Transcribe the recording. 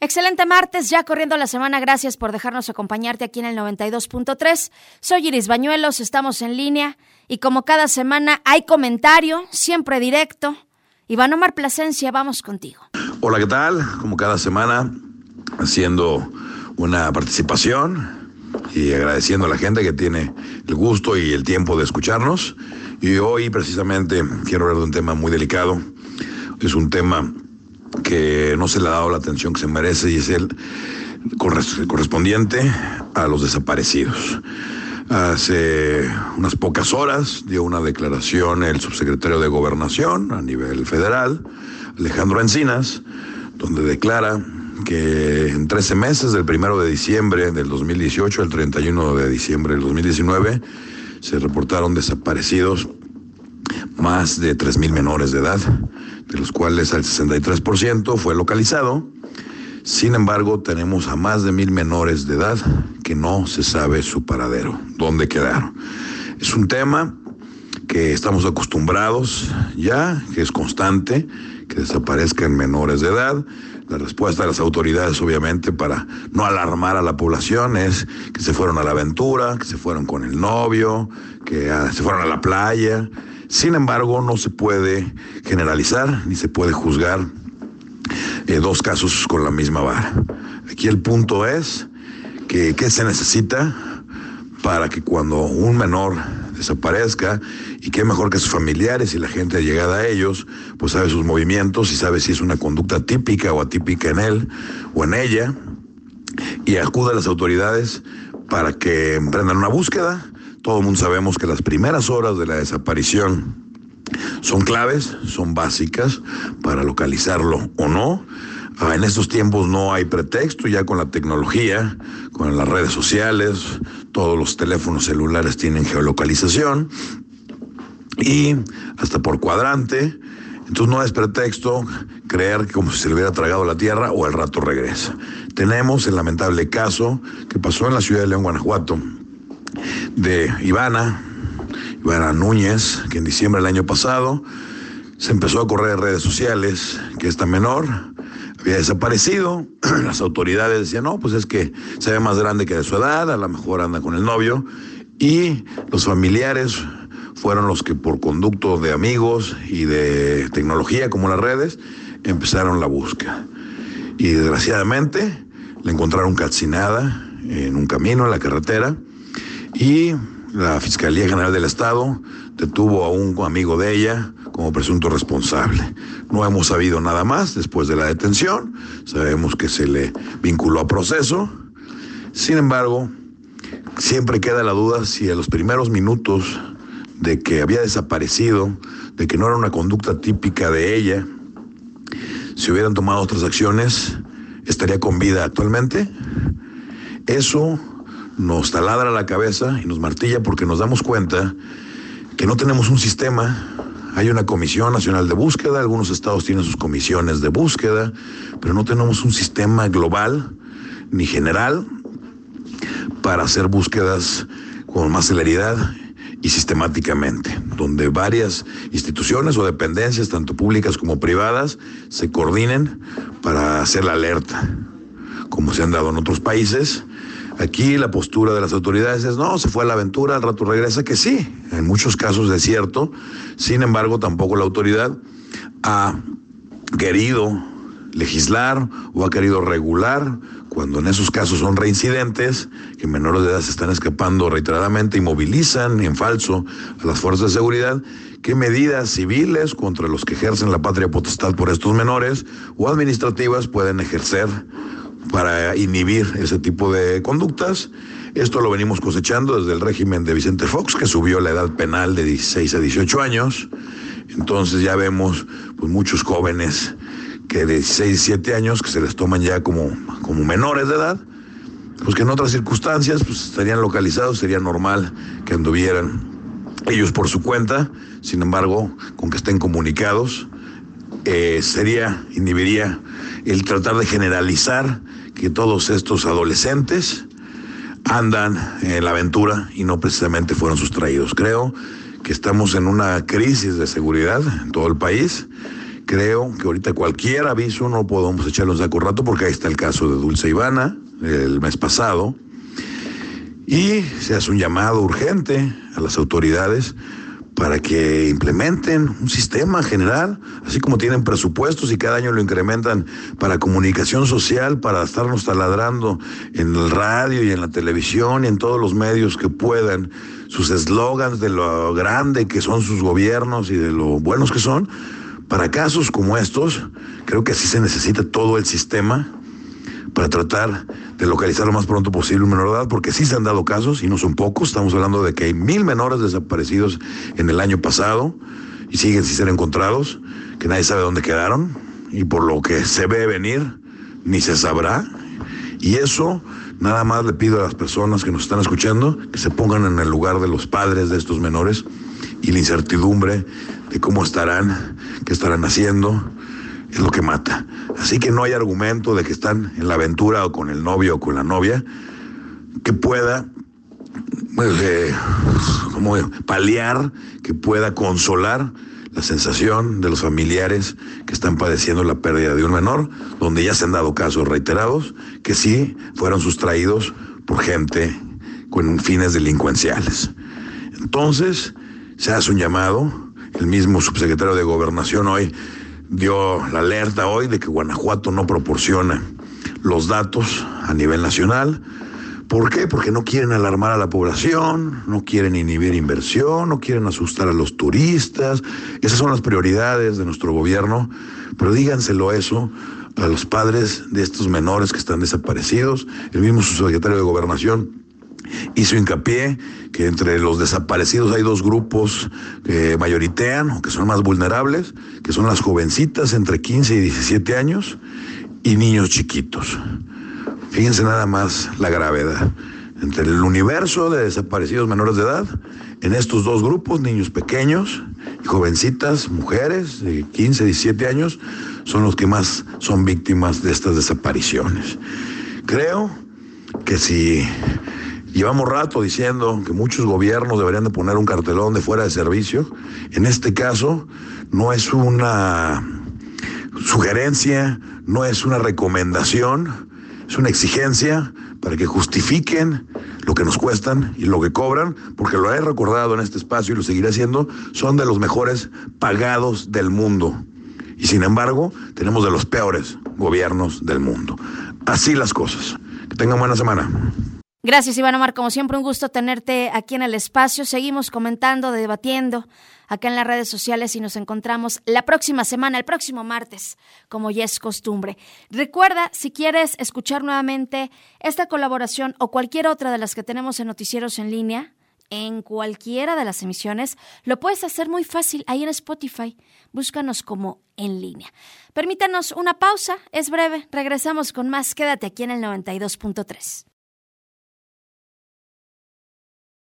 Excelente martes, ya corriendo la semana. Gracias por dejarnos acompañarte aquí en el 92.3. Soy Iris Bañuelos, estamos en línea y como cada semana hay comentario, siempre directo. Iván Omar Plasencia, vamos contigo. Hola, ¿qué tal? Como cada semana, haciendo una participación y agradeciendo a la gente que tiene el gusto y el tiempo de escucharnos. Y hoy precisamente quiero hablar de un tema muy delicado. Es un tema que no se le ha dado la atención que se merece y es el correspondiente a los desaparecidos. Hace unas pocas horas dio una declaración el subsecretario de Gobernación a nivel federal, Alejandro Encinas, donde declara que en 13 meses, del primero de diciembre del 2018 al 31 de diciembre del 2019, se reportaron desaparecidos más de 3.000 menores de edad, de los cuales el 63% fue localizado. Sin embargo, tenemos a más de mil menores de edad que no se sabe su paradero, dónde quedaron. Es un tema que estamos acostumbrados ya, que es constante, que desaparezcan menores de edad. La respuesta de las autoridades, obviamente, para no alarmar a la población es que se fueron a la aventura, que se fueron con el novio, que ah, se fueron a la playa. Sin embargo, no se puede generalizar ni se puede juzgar eh, dos casos con la misma vara. Aquí el punto es que qué se necesita para que cuando un menor desaparezca y qué mejor que sus familiares y la gente llegada a ellos, pues sabe sus movimientos y sabe si es una conducta típica o atípica en él o en ella y acude a las autoridades para que emprendan una búsqueda todo el mundo sabemos que las primeras horas de la desaparición son claves, son básicas para localizarlo o no. Ah, en estos tiempos no hay pretexto, ya con la tecnología, con las redes sociales, todos los teléfonos celulares tienen geolocalización y hasta por cuadrante. Entonces no es pretexto creer que como si se le hubiera tragado la tierra o el rato regresa. Tenemos el lamentable caso que pasó en la ciudad de León, Guanajuato, de Ivana, Ivana Núñez, que en diciembre del año pasado se empezó a correr en redes sociales que esta menor había desaparecido. Las autoridades decían, no, pues es que se ve más grande que de su edad, a lo mejor anda con el novio. Y los familiares fueron los que por conducto de amigos y de tecnología como las redes empezaron la búsqueda. Y desgraciadamente la encontraron calcinada en un camino, en la carretera, y la Fiscalía General del Estado detuvo a un amigo de ella como presunto responsable. No hemos sabido nada más después de la detención, sabemos que se le vinculó a proceso. Sin embargo, siempre queda la duda si a los primeros minutos de que había desaparecido, de que no era una conducta típica de ella, si hubieran tomado otras acciones, estaría con vida actualmente. Eso nos taladra la cabeza y nos martilla porque nos damos cuenta que no tenemos un sistema. Hay una comisión nacional de búsqueda, algunos estados tienen sus comisiones de búsqueda, pero no tenemos un sistema global ni general para hacer búsquedas con más celeridad y sistemáticamente, donde varias instituciones o dependencias, tanto públicas como privadas, se coordinen para hacer la alerta, como se han dado en otros países, Aquí la postura de las autoridades es, no, se fue a la aventura, al rato regresa, que sí, en muchos casos es cierto. Sin embargo, tampoco la autoridad ha querido legislar o ha querido regular cuando en esos casos son reincidentes, que menores de edad se están escapando reiteradamente y movilizan en falso a las fuerzas de seguridad, qué medidas civiles contra los que ejercen la patria potestad por estos menores o administrativas pueden ejercer para inhibir ese tipo de conductas. Esto lo venimos cosechando desde el régimen de Vicente Fox, que subió la edad penal de 16 a 18 años. Entonces ya vemos pues, muchos jóvenes que de 16, 17 años que se les toman ya como, como menores de edad, pues que en otras circunstancias pues, estarían localizados, sería normal que anduvieran ellos por su cuenta, sin embargo, con que estén comunicados, eh, sería, inhibiría el tratar de generalizar que todos estos adolescentes andan en la aventura y no precisamente fueron sustraídos. Creo que estamos en una crisis de seguridad en todo el país creo que ahorita cualquier aviso no podemos echarle un saco rato porque ahí está el caso de Dulce Ivana el mes pasado. Y se hace un llamado urgente a las autoridades para que implementen un sistema general, así como tienen presupuestos y cada año lo incrementan para comunicación social, para estarnos taladrando en el radio y en la televisión y en todos los medios que puedan, sus eslogans de lo grande que son sus gobiernos y de lo buenos que son. Para casos como estos, creo que así se necesita todo el sistema para tratar de localizar lo más pronto posible un menor de edad, porque sí se han dado casos y no son pocos. Estamos hablando de que hay mil menores desaparecidos en el año pasado y siguen sin ser encontrados, que nadie sabe dónde quedaron y por lo que se ve venir ni se sabrá. Y eso nada más le pido a las personas que nos están escuchando que se pongan en el lugar de los padres de estos menores y la incertidumbre de cómo estarán, qué estarán haciendo, es lo que mata. Así que no hay argumento de que están en la aventura o con el novio o con la novia que pueda pues, eh, como paliar, que pueda consolar la sensación de los familiares que están padeciendo la pérdida de un menor, donde ya se han dado casos reiterados que sí fueron sustraídos por gente con fines delincuenciales. Entonces, se hace un llamado, el mismo subsecretario de Gobernación hoy dio la alerta hoy de que Guanajuato no proporciona los datos a nivel nacional. ¿Por qué? Porque no quieren alarmar a la población, no quieren inhibir inversión, no quieren asustar a los turistas. Esas son las prioridades de nuestro gobierno. Pero díganselo eso a los padres de estos menores que están desaparecidos. El mismo subsecretario de Gobernación hizo hincapié que entre los desaparecidos hay dos grupos que mayoritean o que son más vulnerables, que son las jovencitas entre 15 y 17 años y niños chiquitos. Fíjense nada más la gravedad. Entre el universo de desaparecidos menores de edad, en estos dos grupos, niños pequeños y jovencitas, mujeres de 15, 17 años, son los que más son víctimas de estas desapariciones. Creo que si Llevamos rato diciendo que muchos gobiernos deberían de poner un cartelón de fuera de servicio. En este caso, no es una sugerencia, no es una recomendación, es una exigencia para que justifiquen lo que nos cuestan y lo que cobran, porque lo he recordado en este espacio y lo seguiré haciendo, son de los mejores pagados del mundo. Y sin embargo, tenemos de los peores gobiernos del mundo. Así las cosas. Que tengan buena semana. Gracias, Iván Omar. Como siempre, un gusto tenerte aquí en el espacio. Seguimos comentando, debatiendo acá en las redes sociales y nos encontramos la próxima semana, el próximo martes, como ya es costumbre. Recuerda, si quieres escuchar nuevamente esta colaboración o cualquier otra de las que tenemos en Noticieros en línea, en cualquiera de las emisiones, lo puedes hacer muy fácil ahí en Spotify. Búscanos como en línea. Permítanos una pausa, es breve. Regresamos con más. Quédate aquí en el 92.3.